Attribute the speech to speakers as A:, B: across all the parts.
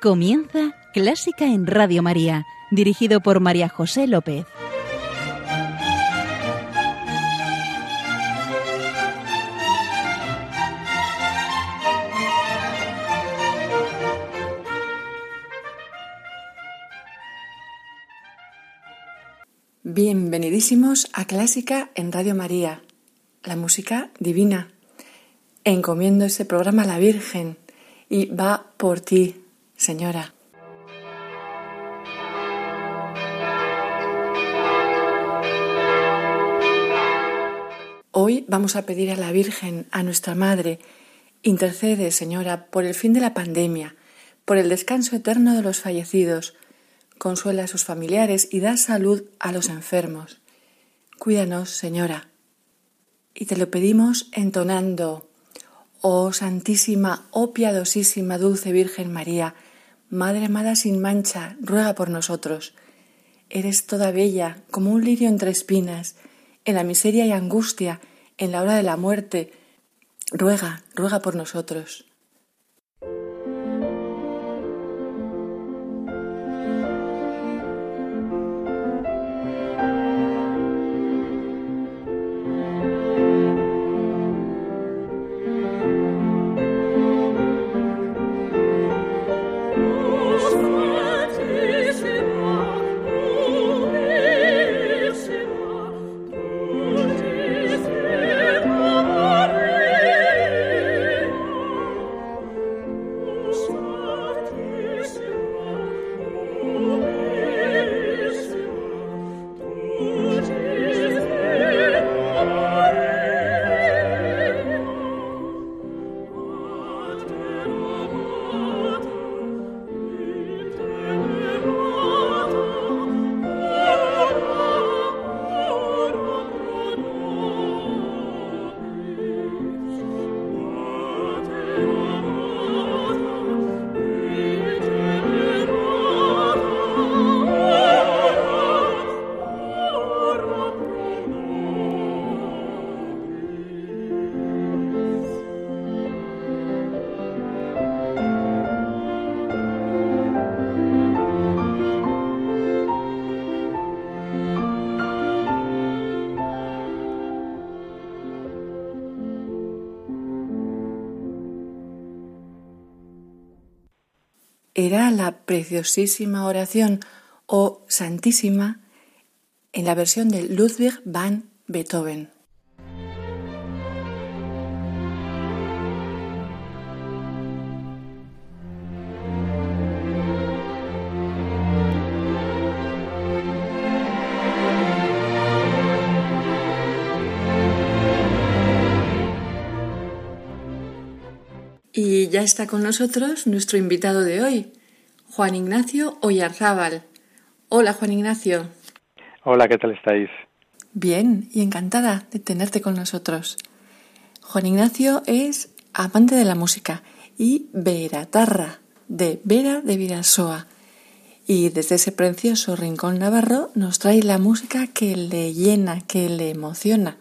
A: Comienza Clásica en Radio María, dirigido por María José López.
B: Bienvenidísimos a Clásica en Radio María, la música divina. Encomiendo este programa a la Virgen y va por ti, Señora. Hoy vamos a pedir a la Virgen, a nuestra Madre, intercede, Señora, por el fin de la pandemia, por el descanso eterno de los fallecidos, consuela a sus familiares y da salud a los enfermos. Cuídanos, Señora. Y te lo pedimos entonando, Oh Santísima, oh piadosísima, dulce Virgen María, Madre amada sin mancha, ruega por nosotros. Eres toda bella, como un lirio entre espinas, en la miseria y angustia, en la hora de la muerte. Ruega, ruega por nosotros. Era la preciosísima oración o Santísima en la versión de Ludwig van Beethoven. Ya está con nosotros nuestro invitado de hoy, Juan Ignacio Oyarzábal. Hola, Juan Ignacio.
C: Hola, ¿qué tal estáis?
B: Bien, y encantada de tenerte con nosotros. Juan Ignacio es amante de la música y veratarra de Vera de Virasoa. Y desde ese precioso rincón navarro nos trae la música que le llena, que le emociona.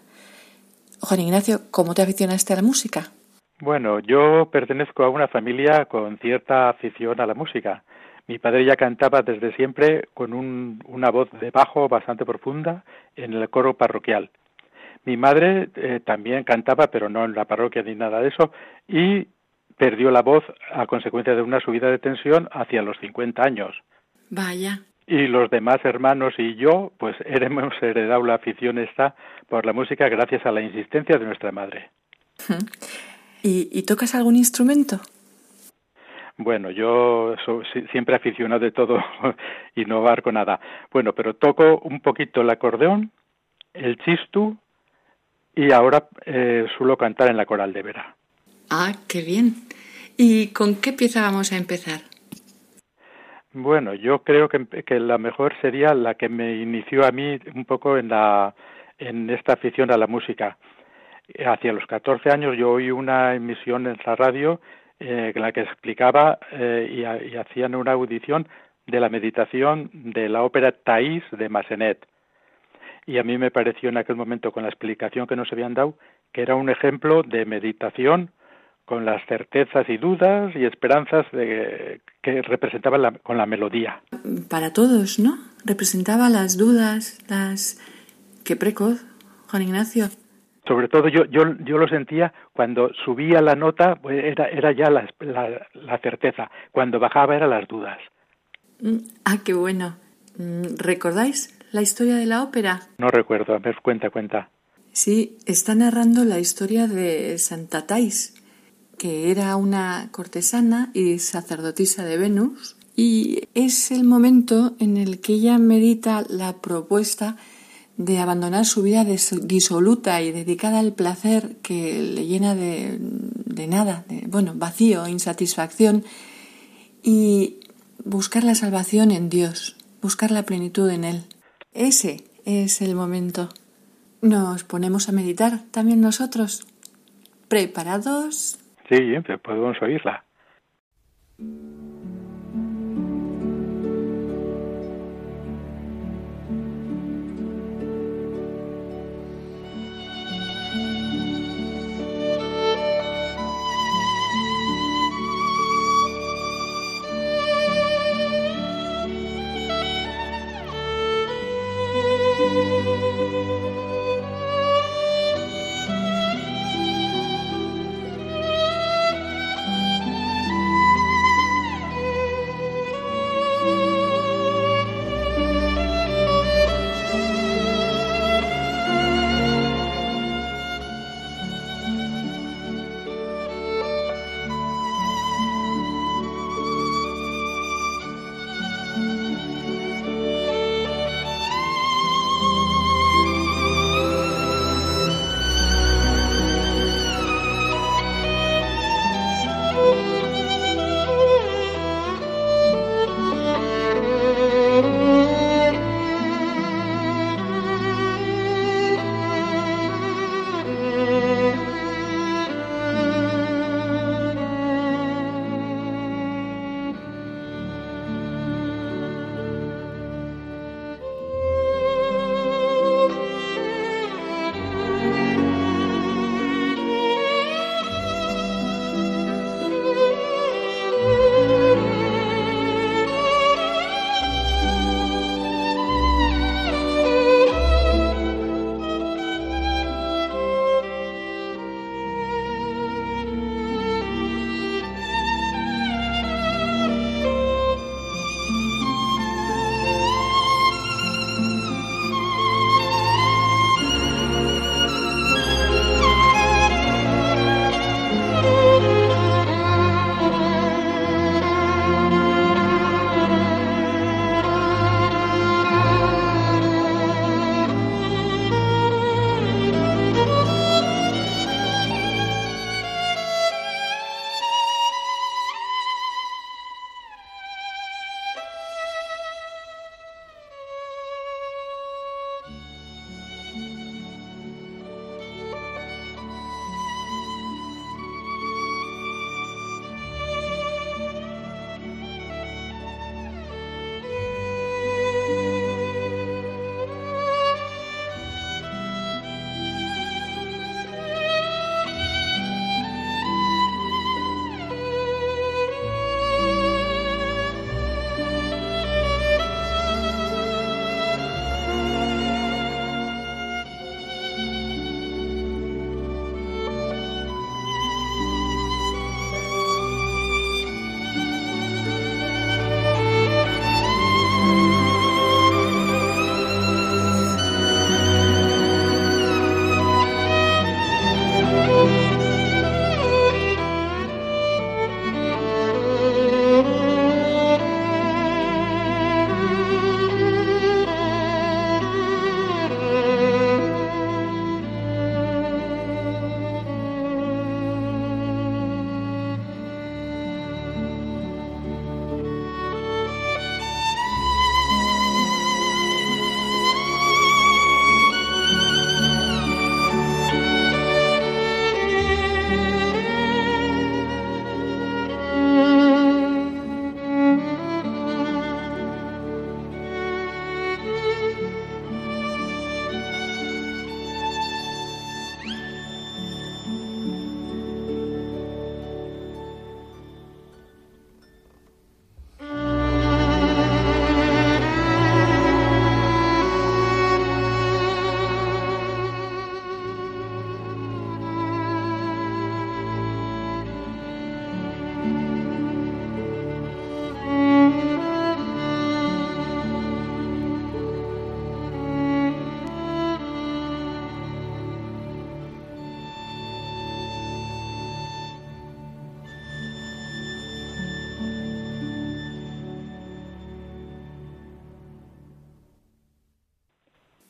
B: Juan Ignacio, ¿cómo te aficionaste a la música?
C: Bueno, yo pertenezco a una familia con cierta afición a la música. Mi padre ya cantaba desde siempre con una voz de bajo bastante profunda en el coro parroquial. Mi madre eh, también cantaba, pero no en la parroquia ni nada de eso, y perdió la voz a consecuencia de una subida de tensión hacia los 50 años.
B: Vaya.
C: Y los demás hermanos y yo, pues hemos heredado la afición esta por la música gracias a la insistencia de nuestra madre.
B: ¿Y, tocas algún instrumento?
C: Bueno, yo siempre aficionado de todo y no barco nada. Bueno, pero toco un poquito el acordeón, el chistu y ahora eh, suelo cantar en la coral de Vera.
B: Ah, qué bien. ¿Y con qué pieza vamos a empezar?
C: Bueno, yo creo que, que, la mejor sería la que me inició a mí un poco en, la, en esta afición a la música hacia los 14 años yo oí una emisión en la radio eh, en la que explicaba eh, y, hacían una audición de la meditación de la ópera Thais de Massenet. Y a mí me pareció en aquel momento, con la explicación que nos habían dado, que era un ejemplo de meditación con las certezas y dudas y esperanzas de, que representaba con la melodía.
B: Para todos, ¿no? Representaba las dudas, las... Qué precoz, Juan Ignacio.
C: Sobre todo yo, yo, yo lo sentía cuando subía la nota, pues era, era ya la, la, certeza, cuando bajaba eran las dudas.
B: Mm, ah, qué bueno. Mm, ¿Recordáis la historia de la ópera?
C: No recuerdo, a ver, cuenta, cuenta.
B: Sí, está narrando la historia de Santa Tais, que era una cortesana y sacerdotisa de Venus, y es el momento en el que ella medita la propuesta de abandonar su vida disoluta y dedicada al placer que le llena de, de nada, de, bueno, vacío, insatisfacción, y buscar la salvación en Dios, buscar la plenitud en Él. Ese es el momento. Nos ponemos a meditar también nosotros. ¿Preparados?
C: Sí, podemos oírla.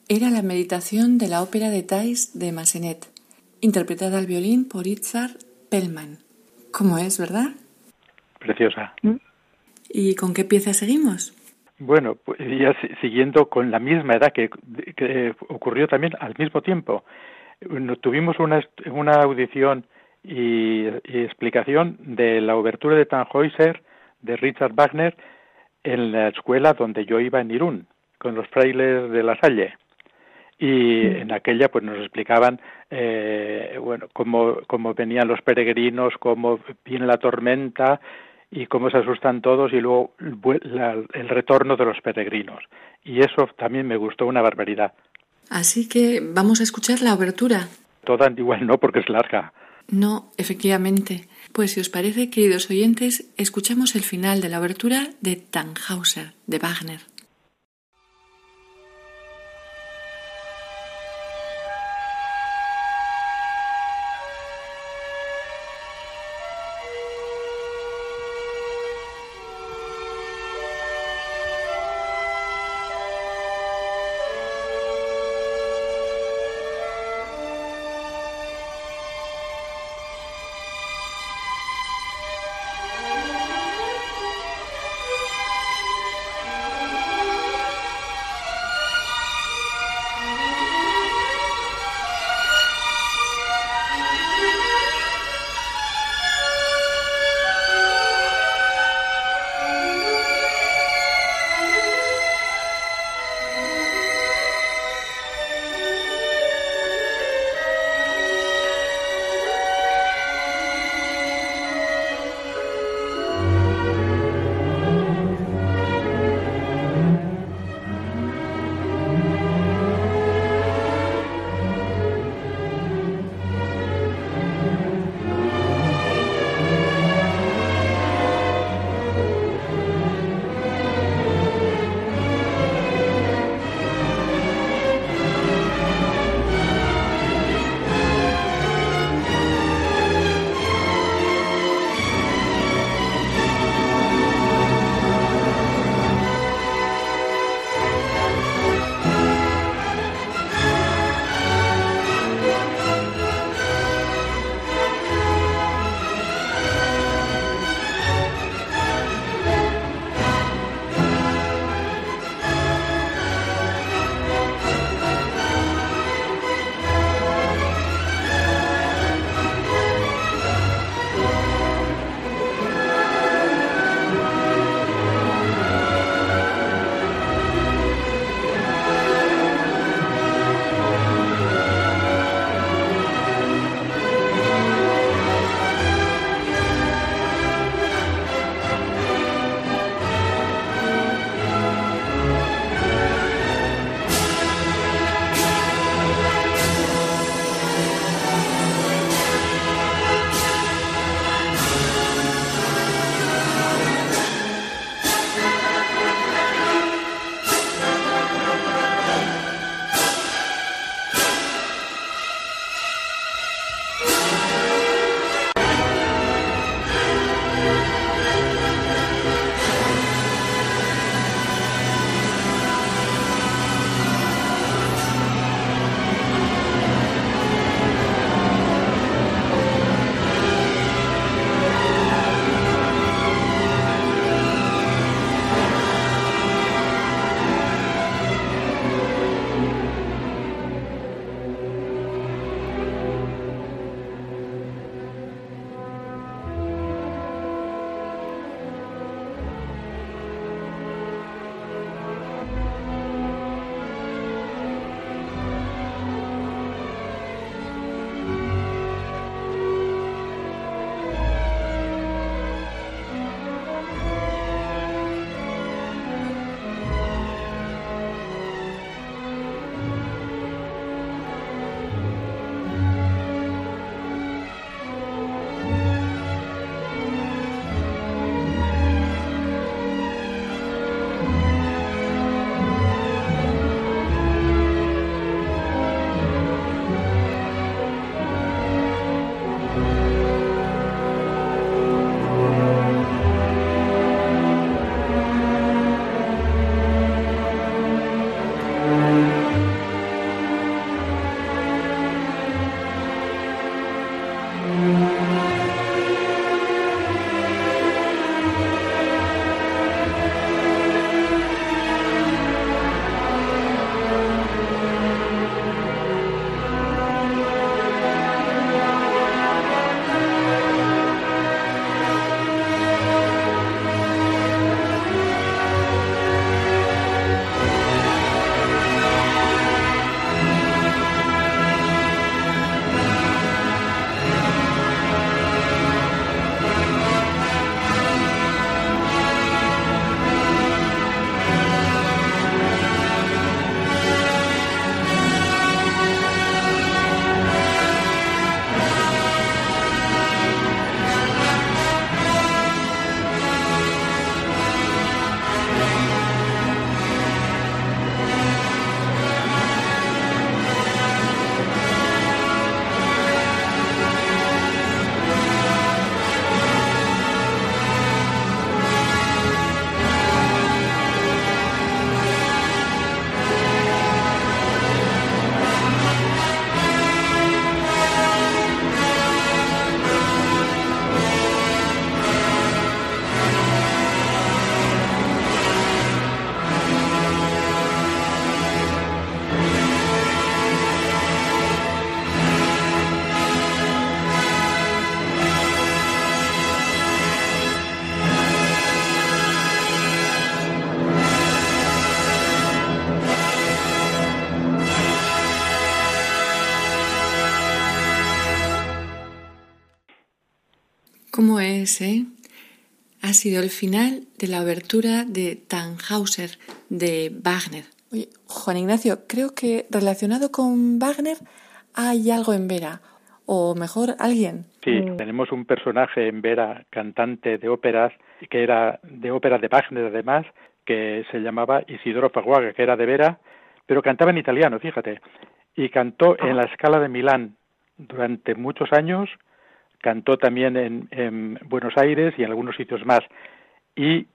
B: Era la meditación de la ópera de Thais de Massenet, interpretada al violín por Itzar Pellman. ¿Cómo es, verdad?
C: Preciosa.
B: ¿Y con qué pieza seguimos?
C: Bueno, pues ya siguiendo con la misma edad que, ocurrió también al mismo tiempo. Tuvimos una, una audición y, explicación de la obertura de Tannhäuser de Richard Wagner en la escuela donde yo iba en Irún, con los frailes de la Salle. Y en aquella pues nos explicaban eh, bueno cómo, cómo venían los peregrinos, cómo viene la tormenta y cómo se asustan todos y luego el retorno de los peregrinos. Y eso también me gustó una barbaridad.
B: Así que vamos a escuchar la obertura.
C: Toda igual no, porque es larga.
B: No, efectivamente. Pues si os parece, queridos oyentes, escuchamos el final de la obertura de Tannhauser, de Wagner. Ha sido el final de la obertura de Tannhauser de Wagner. Oye, Juan Ignacio, creo que relacionado con Wagner hay algo en Vera, o mejor, alguien.
C: Sí, tenemos un personaje en Vera, cantante de óperas, que era de ópera de Wagner además, que se llamaba Isidoro Faguaga, que era de Vera, pero cantaba en italiano, fíjate, y cantó en la escala de Milán durante muchos años, cantó también en, Buenos Aires y en algunos sitios más, y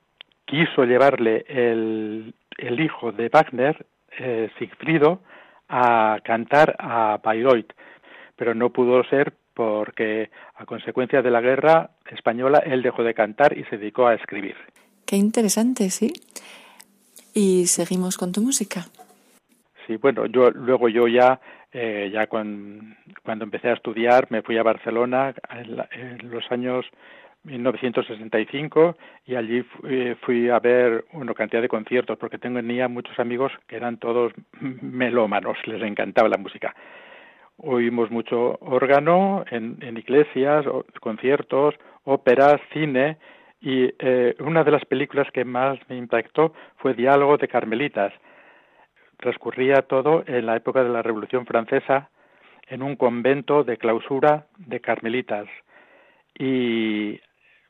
C: quiso llevarle el, el hijo de Wagner, eh, Sigfrido, a cantar a Bayreuth, pero no pudo ser porque a consecuencia de la guerra española él dejó de cantar y se dedicó a escribir.
B: Qué interesante, sí. Y seguimos con tu música.
C: Sí, bueno, yo luego yo ya eh, ya cuando empecé a estudiar me fui a Barcelona en, los años 1965 y allí eh, fui a ver una cantidad de conciertos porque tenía muchos amigos que eran todos melómanos, les encantaba la música. Oímos mucho órgano en, iglesias, conciertos, óperas, cine y eh, una de las películas que más me impactó fue Diálogo de Carmelitas. Transcurría todo en la época de la Revolución Francesa en un convento de clausura de carmelitas y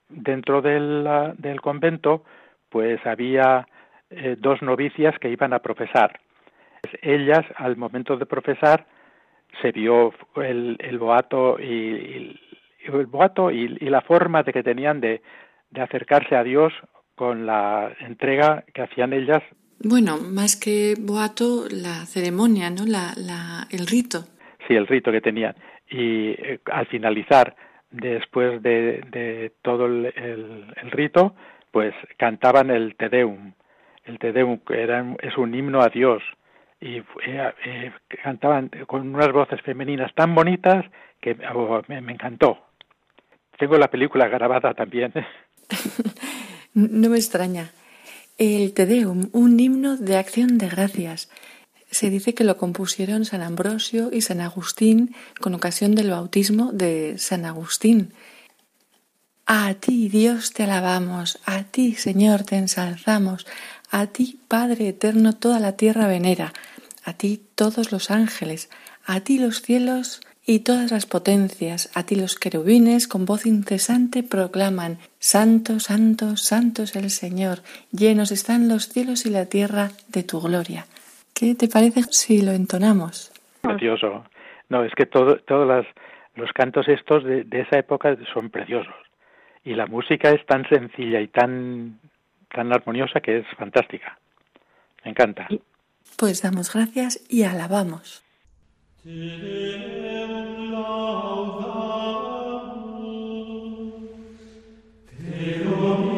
C: dentro del, del convento pues había eh, dos novicias que iban a profesar. Ellas al momento de profesar se vio el, el boato y, el boato y, la forma de que tenían de, de acercarse a Dios con la entrega que hacían ellas.
B: Bueno, más que boato, la ceremonia, ¿no? La, la, el rito.
C: Sí, el rito que tenían. Y eh, al finalizar, después de, de todo el, el, rito, pues cantaban el Te Deum. El Te Deum era, es un himno a Dios y eh, eh, cantaban con unas voces femeninas tan bonitas que oh, me, encantó. Tengo la película grabada también.
B: no me extraña. El Te Deum, un himno de acción de gracias. Se dice que lo compusieron San Ambrosio y San Agustín con ocasión del bautismo de San Agustín. A ti, Dios, te alabamos, a ti, Señor, te ensalzamos, a ti, Padre eterno, toda la tierra venera a ti todos los ángeles, a ti los cielos y todas las potencias, a ti los querubines con voz incesante proclaman, Santo, Santo, Santo es el Señor, llenos están los cielos y la tierra de tu gloria. ¿Qué te parece si lo entonamos?
C: Precioso. No, es que todos los cantos estos de, de, esa época son preciosos. Y la música es tan sencilla y tan, tan armoniosa que es fantástica. Me encanta.
B: Pues damos gracias y alabamos. Te deum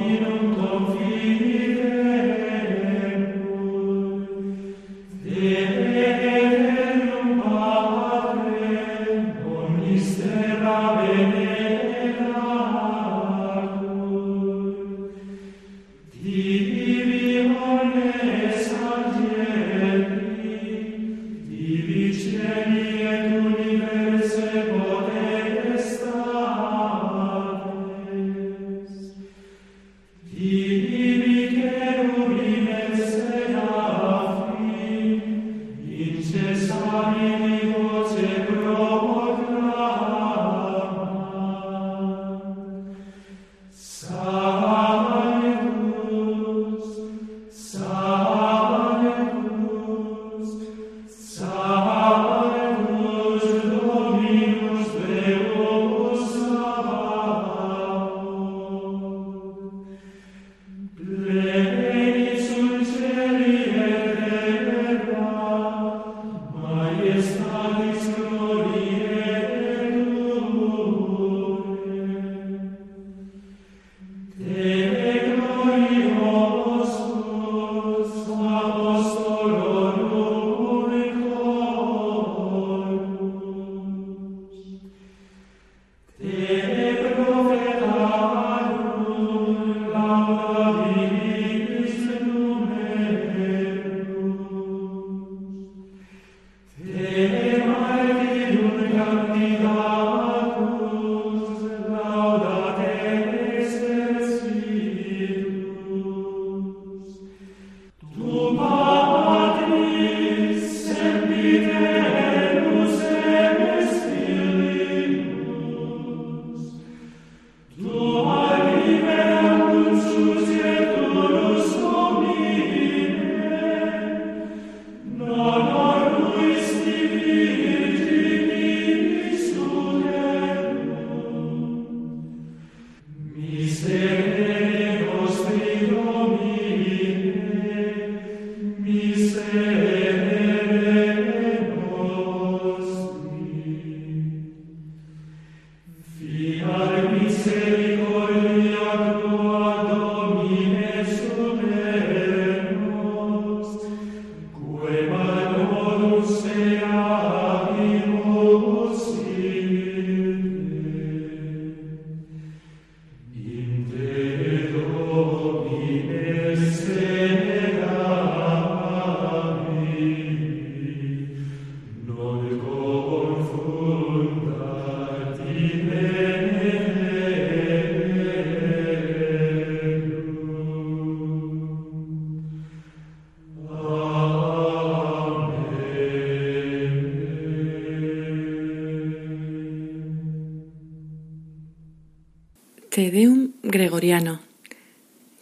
B: Amen.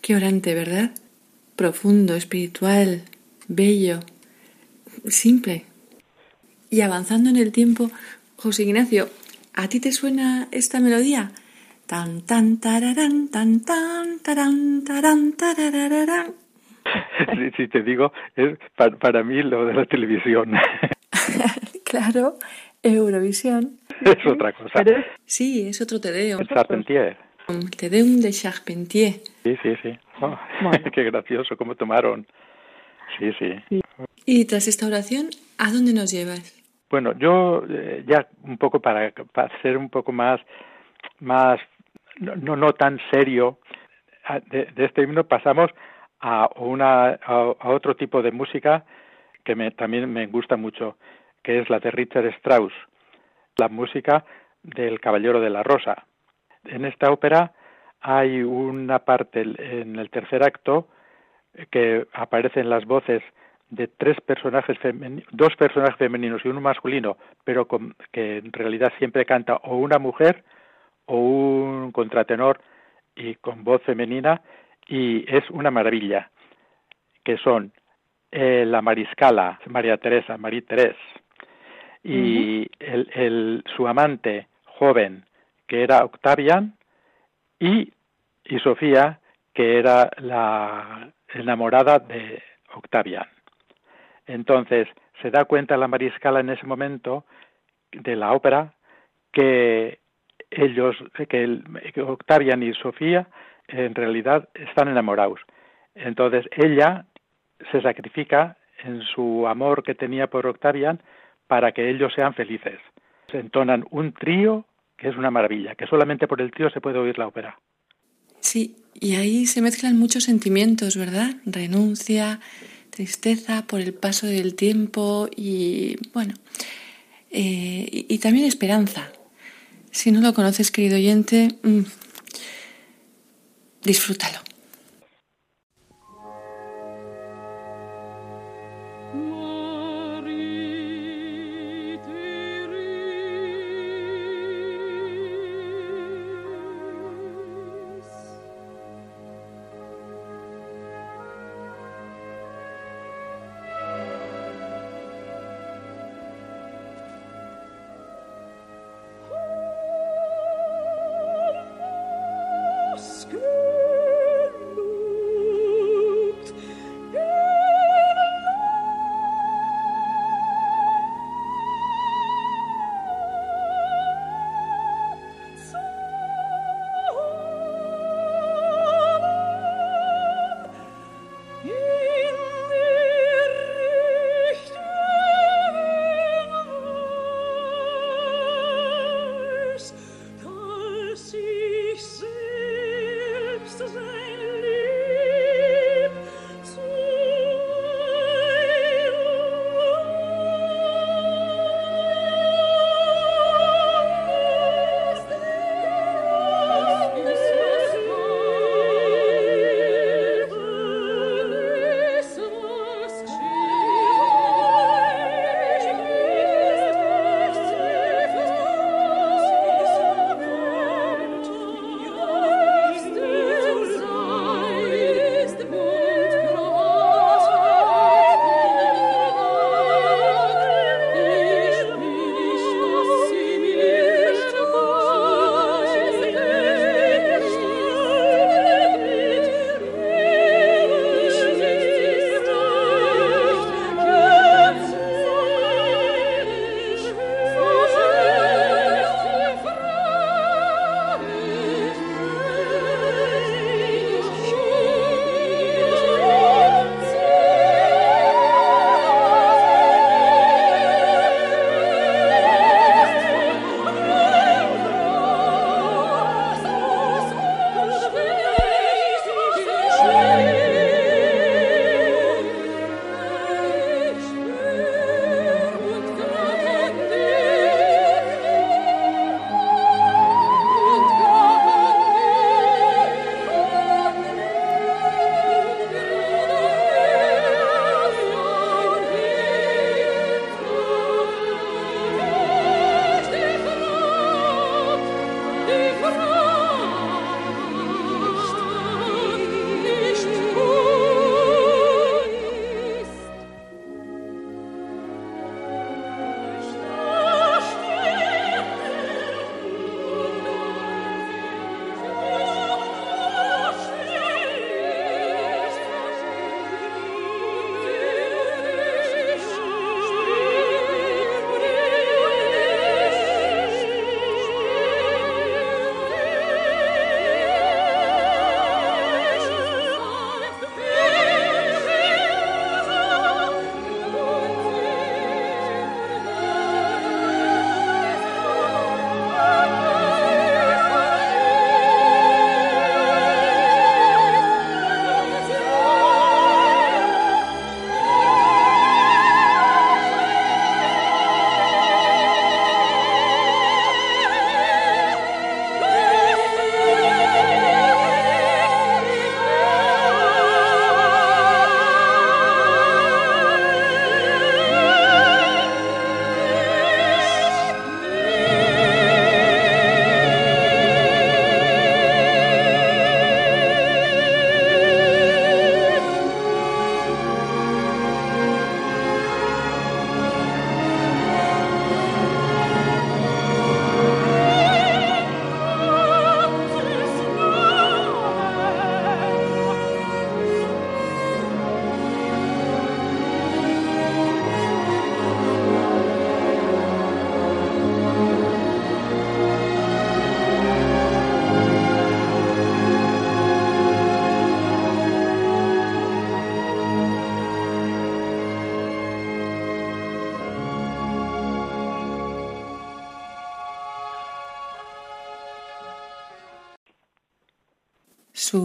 B: Qué orante, ¿verdad? Profundo, espiritual, bello, simple. Y avanzando en el tiempo, José Ignacio, ¿a ti te suena esta melodía? Tan tan tararán, tan tan tarán, tarán, tarararán.
C: Si, te digo, es para, mí lo de la televisión.
B: claro, Eurovisión.
C: Es otra cosa.
B: sí, es otro Tedeo.
C: El Charpentier.
B: Tedeum de Charpentier.
C: Sí, sí, sí. Oh, qué gracioso cómo tomaron. Sí, sí.
B: Y tras esta oración, ¿a dónde nos llevas?
C: Bueno, yo eh, ya un poco para, para ser un poco más, más no, no tan serio, de, este himno pasamos a, una, a, otro tipo de música que me, también me gusta mucho, que es la de Richard Strauss, la música del Caballero de la Rosa. En esta ópera hay una parte en el tercer acto que aparecen las voces de tres personajes dos personajes femeninos y uno masculino, pero que en realidad siempre canta o una mujer o un contratenor y con voz femenina y es una maravilla, que son eh, la mariscala María Teresa, María Teresa, y el, su amante joven, que era Octavian, y, y Sofía, que era la enamorada de Octavian. Entonces, se da cuenta la mariscala en ese momento de la ópera que ellos, que, Octavian y Sofía en realidad están enamorados. Entonces ella se sacrifica en su amor que tenía por Octavian para que ellos sean felices. Se entonan un trío que es una maravilla, que solamente por el trío se puede oír la ópera.
B: Sí, y ahí se mezclan muchos sentimientos, ¿verdad? Renuncia, tristeza por el paso del tiempo y, bueno, eh, y también esperanza, si no lo conoces, querido oyente, mm, disfrútalo.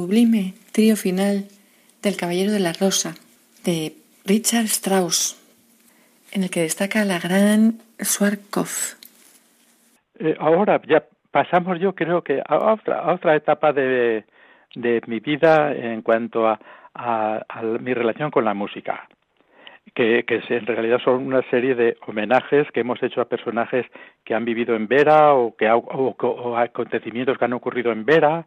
B: Sublime trío final del Caballero de la Rosa, de Richard Strauss, en el que destaca la gran Swarkov.
C: Eh, ahora ya pasamos, yo creo que a otra, otra etapa de, de mi vida en cuanto a, a, mi relación con la música. Que, que, en realidad son una serie de homenajes que hemos hecho a personajes que han vivido en Vera o, que, o, acontecimientos que han ocurrido en Vera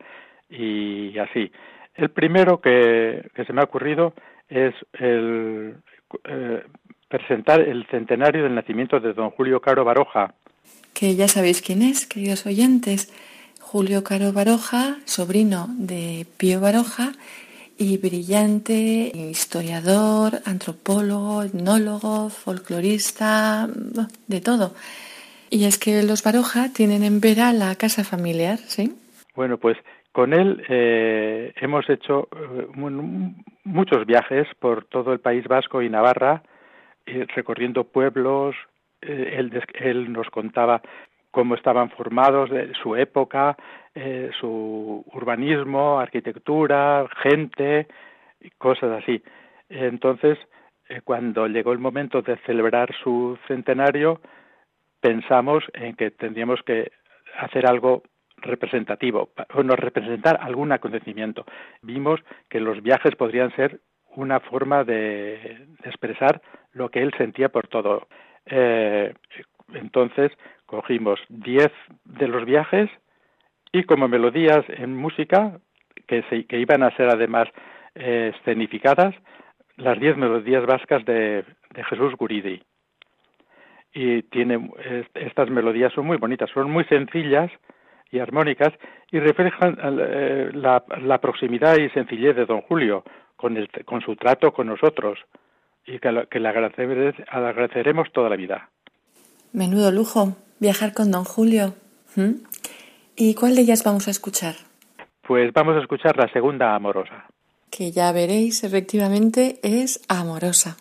C: y así. El primero que, que se me ha ocurrido es el eh, presentar el centenario del nacimiento de don Julio Caro Baroja.
B: Que ya sabéis quién es, queridos oyentes. Julio Caro Baroja, sobrino de Pío Baroja y brillante historiador, antropólogo, etnólogo, folclorista, de todo. Y es que los Baroja tienen en Vera la casa familiar, ¿sí?
C: Bueno, pues con él eh, hemos hecho eh, muchos viajes por todo el País Vasco y Navarra, eh, recorriendo pueblos. Él, él, nos contaba cómo estaban formados, su época, su urbanismo, arquitectura, gente, cosas así. Entonces, cuando llegó el momento de celebrar su centenario, pensamos en que tendríamos que hacer algo representativo nos representar algún acontecimiento. Vimos que los viajes podrían ser una forma de, expresar lo que él sentía por todo. Eh, entonces cogimos diez de los viajes y como melodías en música que, se, que iban a ser además eh, escenificadas las diez melodías vascas de, de Jesús Guridi. Y tiene estas melodías son muy bonitas, son muy sencillas, y armónicas y reflejan eh, la, proximidad y sencillez de don Julio con, el, con su trato con nosotros y que, que le agradeceremos toda la vida.
B: Menudo lujo viajar con don Julio. ¿Mm? ¿Y cuál de ellas vamos a escuchar?
C: Pues vamos a escuchar la segunda amorosa.
B: Que ya veréis, efectivamente, es amorosa.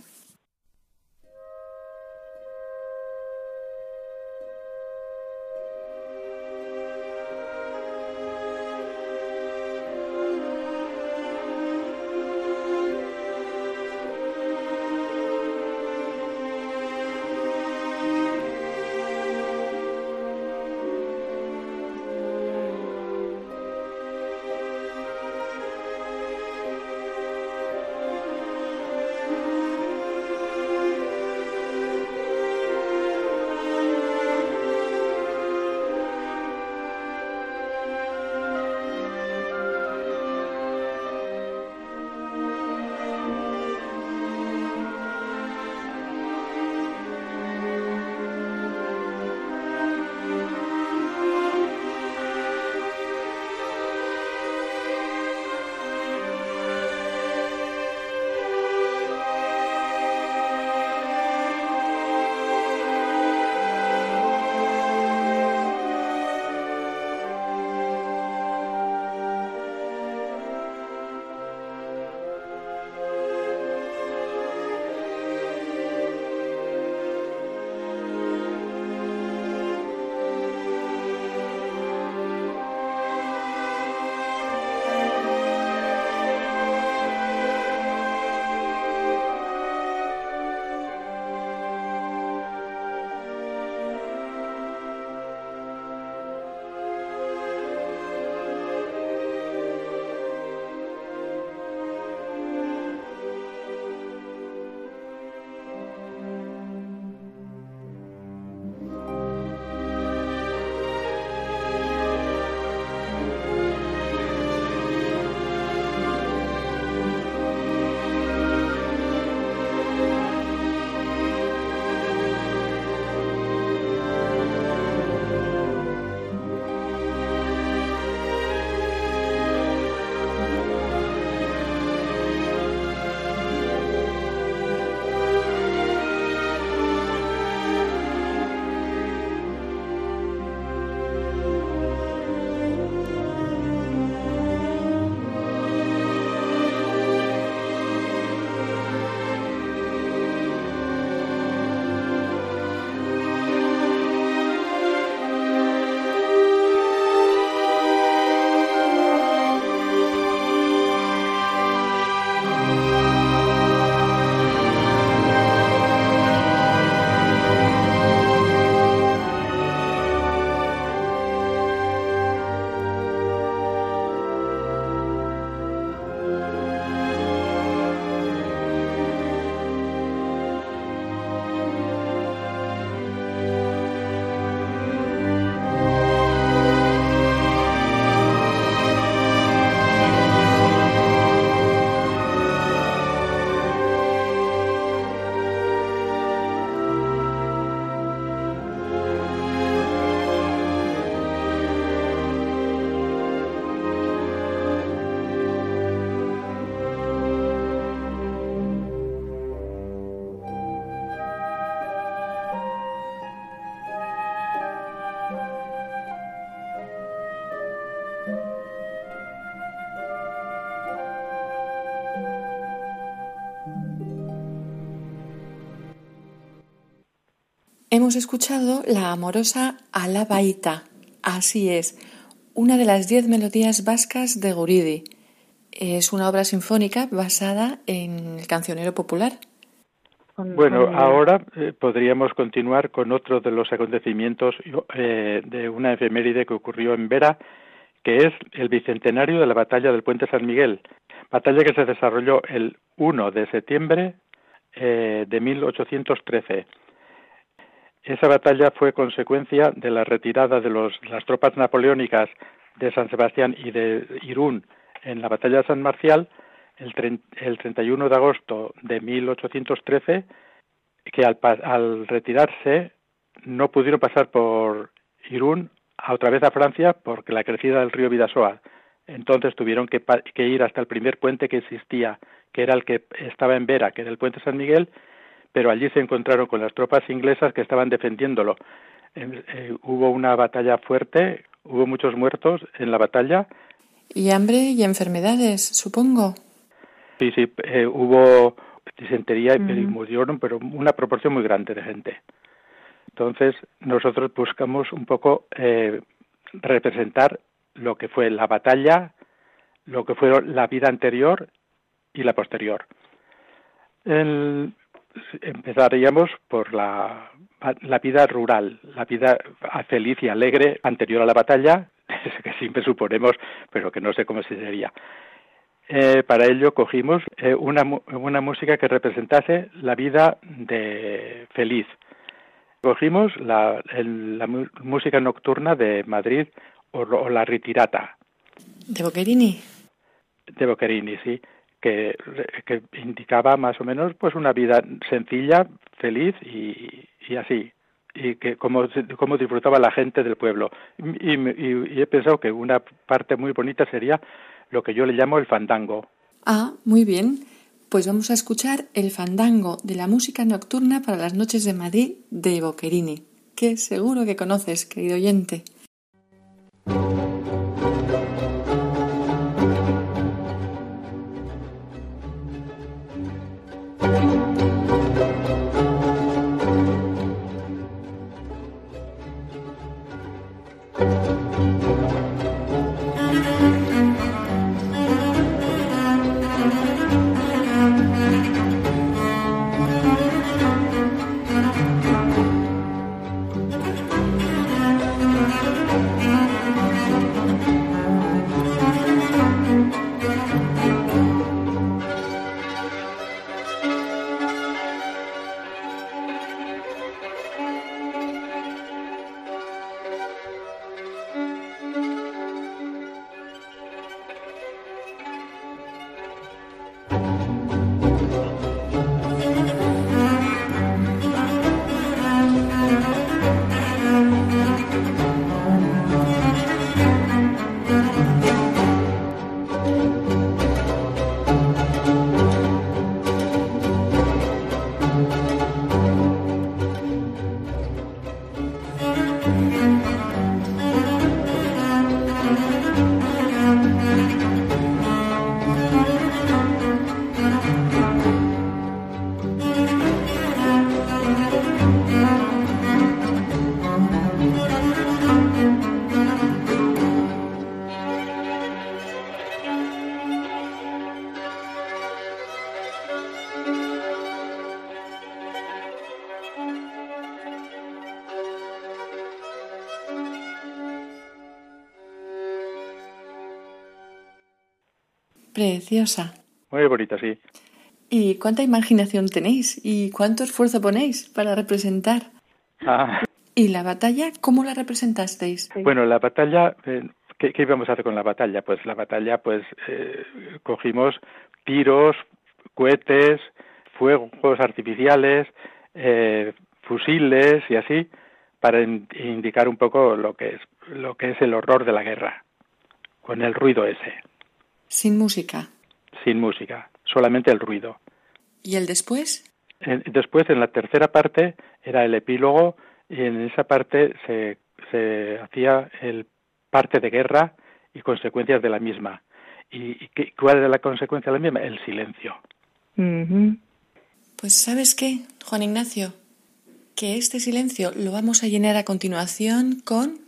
B: Hemos escuchado la amorosa Alabaita, así es, una de las diez melodías vascas de Guridi. Es una obra sinfónica basada en el cancionero popular.
C: Bueno, ahora eh, podríamos continuar con otro de los acontecimientos eh, de una efeméride que ocurrió en Vera, que es el bicentenario de la batalla del Puente San Miguel, batalla que se desarrolló el 1 de septiembre eh, de 1813. Esa batalla fue consecuencia de la retirada de las tropas napoleónicas de San Sebastián y de Irún en la batalla de San Marcial el, el 31 de agosto de 1813 que al, al retirarse no pudieron pasar por Irún a otra vez a Francia porque la crecida del río Vidasoa. Entonces tuvieron que, ir hasta el primer puente que existía, que era el que estaba en Vera, que era el puente San Miguel, pero allí se encontraron con las tropas inglesas que estaban defendiéndolo. Eh, hubo una batalla fuerte, hubo muchos muertos en la batalla.
B: Y hambre y enfermedades, supongo.
C: Sí, sí, eh, hubo disentería y murieron, pero una proporción muy grande de gente. Entonces, nosotros buscamos un poco eh, representar lo que fue la batalla, lo que fue la vida anterior y la posterior. Empezaríamos por la, la vida rural, la vida feliz y alegre anterior a la batalla, que siempre suponemos, pero que no sé cómo se sería. Eh, para ello cogimos eh, una, una música que representase la vida de feliz. Cogimos la, la música nocturna de Madrid o, la ritirata.
B: ¿De Boccherini?
C: De Boccherini, sí, que, indicaba más o menos pues una vida sencilla, feliz y, así y que cómo, disfrutaba la gente del pueblo. y, y, he pensado que una parte muy bonita sería lo que yo le llamo el fandango.
B: Ah, muy bien. Pues vamos a escuchar el fandango de la música nocturna para las noches de Madrid de Boccherini, que seguro que conoces, querido oyente. Preciosa.
C: Muy bonita, sí.
B: ¿Y cuánta imaginación tenéis? ¿Y cuánto esfuerzo ponéis para representar? Ah. ¿Y la batalla, cómo la representasteis?
C: Bueno, la batalla, eh, ¿qué, íbamos a hacer con la batalla? Pues la batalla, pues eh, cogimos tiros, cohetes, fuegos artificiales, eh, fusiles y así, para indicar un poco lo que es lo que es el horror de la guerra, con el ruido ese.
B: Sin música.
C: Sin música, solamente el ruido.
B: ¿Y el después?
C: Después, en la tercera parte, era el epílogo y en esa parte se, se hacía el parte de guerra y consecuencias de la misma. ¿Y, cuál era la consecuencia de la misma? El silencio.
B: Pues sabes qué, Juan Ignacio, que este silencio lo vamos a llenar a continuación con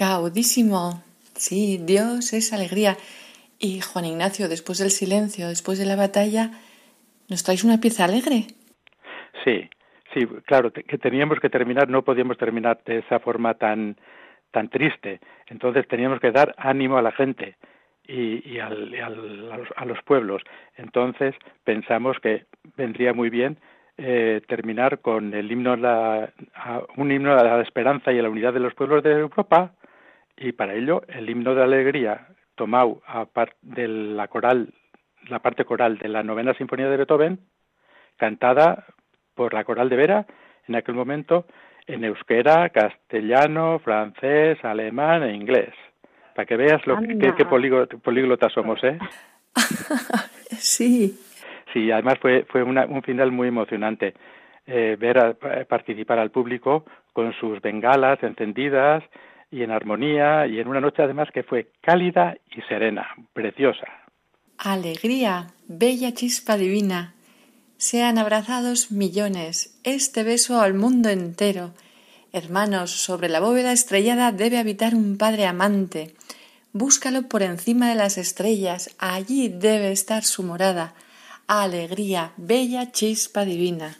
B: Gaudísimo. Sí, Dios es alegría. Y Juan Ignacio, después del silencio, después de la batalla, ¿nos traes una pieza alegre?
C: Sí, sí, claro, que teníamos que terminar, no podíamos terminar de esa forma tan, tan triste. Entonces teníamos que dar ánimo a la gente y, a, los, pueblos. Entonces pensamos que vendría muy bien eh, terminar con el himno, la, un himno a la esperanza y a la unidad de los pueblos de Europa y para ello el himno de alegría tomado a de la coral, la parte coral de la novena sinfonía de Beethoven, cantada por la coral de Vera en aquel momento en euskera, castellano, francés, alemán e inglés. Para que veas lo que, qué, políglotas somos, ¿eh?
B: sí.
C: Sí, además fue, fue un final muy emocionante. Eh, ver participar al público con sus bengalas encendidas y en armonía y en una noche además que fue cálida y serena, preciosa.
B: Alegría, bella chispa divina. Sean abrazados millones, este beso al mundo entero. Hermanos, sobre la bóveda estrellada debe habitar un Padre amante. Búscalo por encima de las estrellas, allí debe estar su morada. Alegría, bella chispa divina.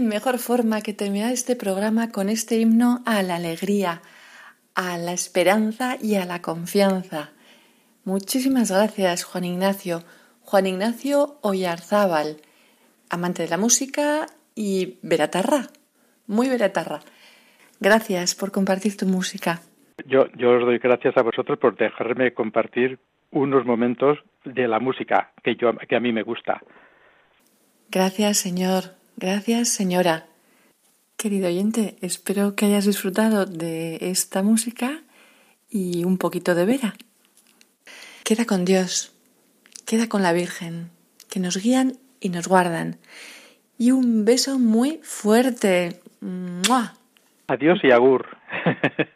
B: Mejor forma que terminar este programa con este himno a la alegría, a la esperanza y a la confianza. Muchísimas gracias, Juan Ignacio. Juan Ignacio Oyarzábal, amante de la música y veratarra, muy veratarra. Gracias por compartir tu música.
C: Yo, yo os doy gracias a vosotros por dejarme compartir unos momentos de la música que, yo, que a mí me gusta.
B: Gracias, señor. Gracias, señora. Querido oyente, espero que hayas disfrutado de esta música y un poquito de Vera. Queda con Dios, queda con la Virgen, que nos guían y nos guardan. Y un beso muy fuerte.
C: Adiós y agur.